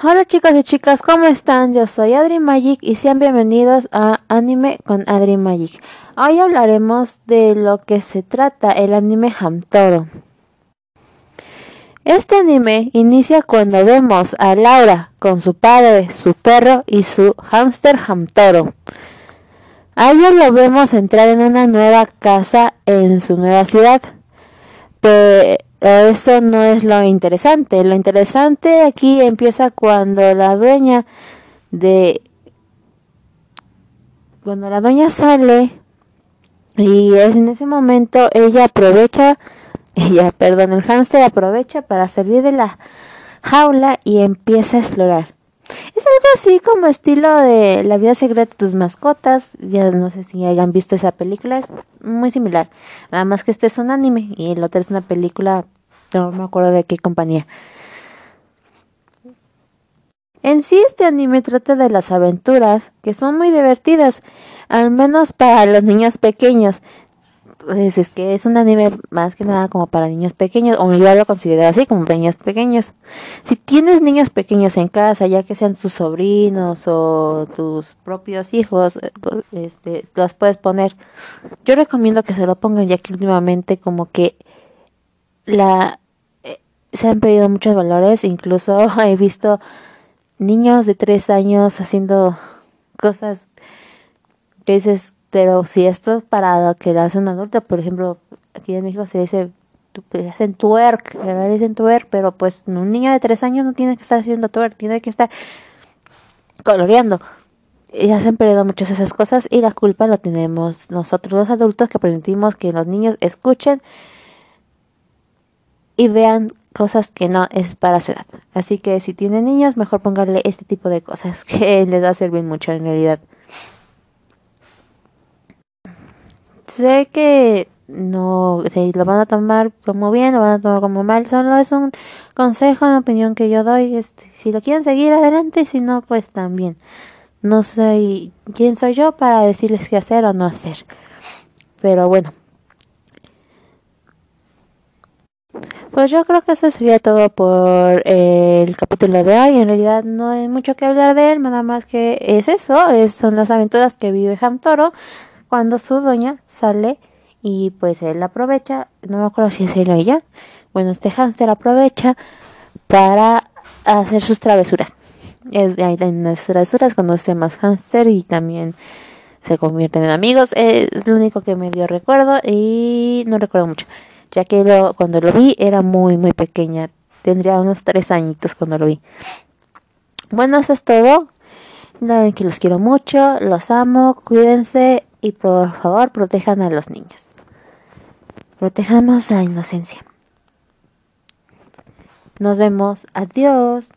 Hola chicos y chicas, ¿cómo están? Yo soy Adri Magic y sean bienvenidos a Anime con Adri Magic. Hoy hablaremos de lo que se trata el anime Hamtoro. Este anime inicia cuando vemos a Laura con su padre, su perro y su hámster Hamtoro. A lo vemos entrar en una nueva casa en su nueva ciudad. Pero eso no es lo interesante. Lo interesante aquí empieza cuando la dueña de cuando la dueña sale y es en ese momento ella aprovecha ella, perdón, el hámster aprovecha para salir de la jaula y empieza a explorar. Algo así como estilo de La vida secreta de tus mascotas. Ya no sé si hayan visto esa película. Es muy similar. Nada más que este es un anime y el otro es una película. No me acuerdo de qué compañía. En sí este anime trata de las aventuras que son muy divertidas. Al menos para los niños pequeños pues es que es un anime más que nada como para niños pequeños, o yo lo considero así, como niños pequeños. Si tienes niños pequeños en casa, ya que sean tus sobrinos o tus propios hijos, eh, este, los puedes poner. Yo recomiendo que se lo pongan, ya que últimamente como que la eh, se han pedido muchos valores, incluso he visto niños de tres años haciendo cosas que dices pero si esto es para que lo hacen adulto, por ejemplo, aquí en México se dice, hacen twerk, dicen twerk, pero pues un niño de tres años no tiene que estar haciendo twerk, tiene que estar coloreando. Y han perdido muchas esas cosas y la culpa la tenemos nosotros los adultos que permitimos que los niños escuchen y vean cosas que no es para su edad. Así que si tienen niños, mejor pónganle este tipo de cosas que les va a servir mucho en realidad. Sé que no, si lo van a tomar como bien, lo van a tomar como mal, solo es un consejo, una opinión que yo doy, este, si lo quieren seguir adelante, si no, pues también. No sé quién soy yo para decirles qué hacer o no hacer. Pero bueno. Pues yo creo que eso sería todo por el capítulo de hoy. En realidad no hay mucho que hablar de él, nada más que es eso, es, son las aventuras que vive Hamtoro cuando su doña sale y pues él aprovecha, no me acuerdo si es él o ella, bueno, este hámster aprovecha para hacer sus travesuras. Es en las travesuras conoce más hámster y también se convierten en amigos. Es lo único que me dio recuerdo y no recuerdo mucho, ya que lo, cuando lo vi era muy muy pequeña, tendría unos tres añitos cuando lo vi. Bueno, eso es todo. Saben que los quiero mucho, los amo, cuídense y por favor protejan a los niños. Protejamos la inocencia. Nos vemos. Adiós.